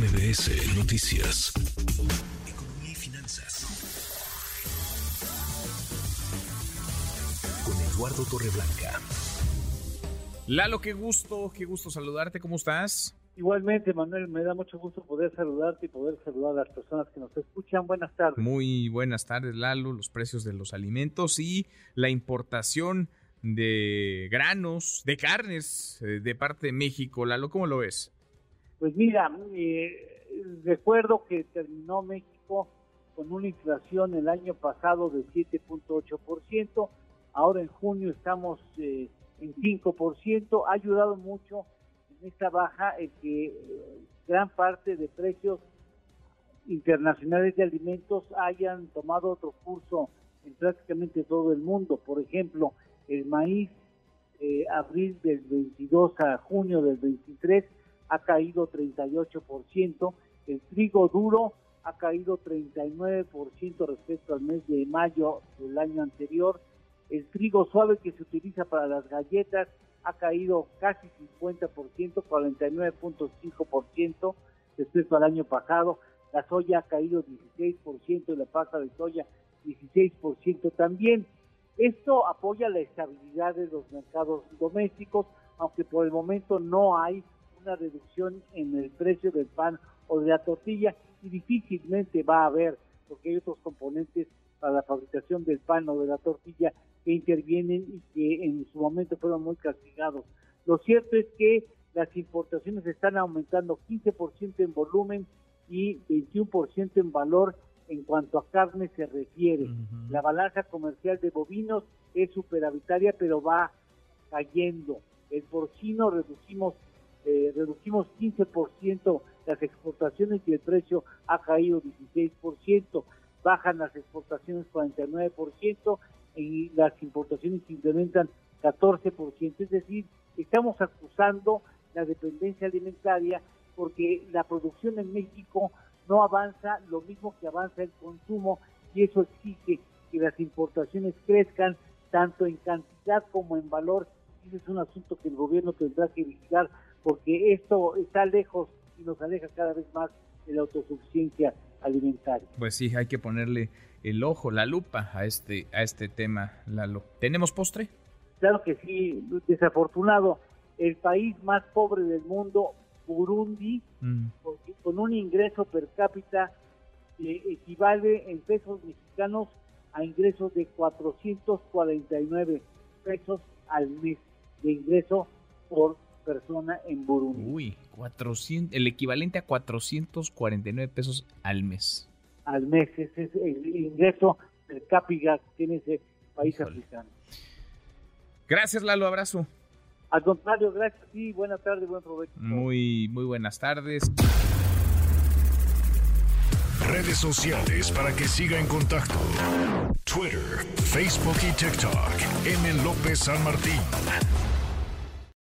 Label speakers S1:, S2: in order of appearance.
S1: MBS Noticias. Economía y finanzas. Con Eduardo Torreblanca.
S2: Lalo, qué gusto, qué gusto saludarte, ¿cómo estás?
S3: Igualmente, Manuel, me da mucho gusto poder saludarte y poder saludar a las personas que nos escuchan. Buenas tardes.
S2: Muy buenas tardes, Lalo. Los precios de los alimentos y la importación de granos, de carnes eh, de parte de México. Lalo, ¿cómo lo ves?
S3: Pues mira, eh, recuerdo que terminó México con una inflación el año pasado de 7.8%, ahora en junio estamos eh, en 5%, ha ayudado mucho en esta baja el que eh, gran parte de precios internacionales de alimentos hayan tomado otro curso en prácticamente todo el mundo. Por ejemplo, el maíz, eh, abril del 22 a junio del 23, ha caído 38%, el trigo duro ha caído 39% respecto al mes de mayo del año anterior, el trigo suave que se utiliza para las galletas ha caído casi 50%, 49.5% respecto al año pasado, la soya ha caído 16% y la pasta de soya 16% también. Esto apoya la estabilidad de los mercados domésticos, aunque por el momento no hay una reducción en el precio del pan o de la tortilla y difícilmente va a haber, porque hay otros componentes para la fabricación del pan o de la tortilla que intervienen y que en su momento fueron muy castigados. Lo cierto es que las importaciones están aumentando 15% en volumen y 21% en valor en cuanto a carne se refiere. La balanza comercial de bovinos es superavitaria, pero va cayendo. El porcino reducimos eh, reducimos 15% las exportaciones y el precio ha caído 16%, bajan las exportaciones 49% y las importaciones incrementan 14%, es decir, estamos acusando la dependencia alimentaria porque la producción en México no avanza lo mismo que avanza el consumo y eso exige que las importaciones crezcan tanto en cantidad como en valor. Ese es un asunto que el gobierno tendrá que vigilar porque esto está lejos y nos aleja cada vez más de la autosuficiencia alimentaria.
S2: Pues sí, hay que ponerle el ojo, la lupa a este a este tema, Lalo. ¿Tenemos postre?
S3: Claro que sí, desafortunado. El país más pobre del mundo, Burundi, mm. con un ingreso per cápita que equivale en pesos mexicanos a ingresos de 449 pesos al mes de ingreso por persona en Burundi.
S2: Uy, 400, el equivalente a 449 pesos al mes.
S3: Al mes, ese es el ingreso per cápita que tiene ese país africano.
S2: Gracias, Lalo, abrazo.
S3: Al contrario, gracias y buenas tardes, buen provecho.
S2: Muy, muy buenas tardes.
S1: Redes sociales para que siga en contacto: Twitter, Facebook y TikTok. M. López San Martín.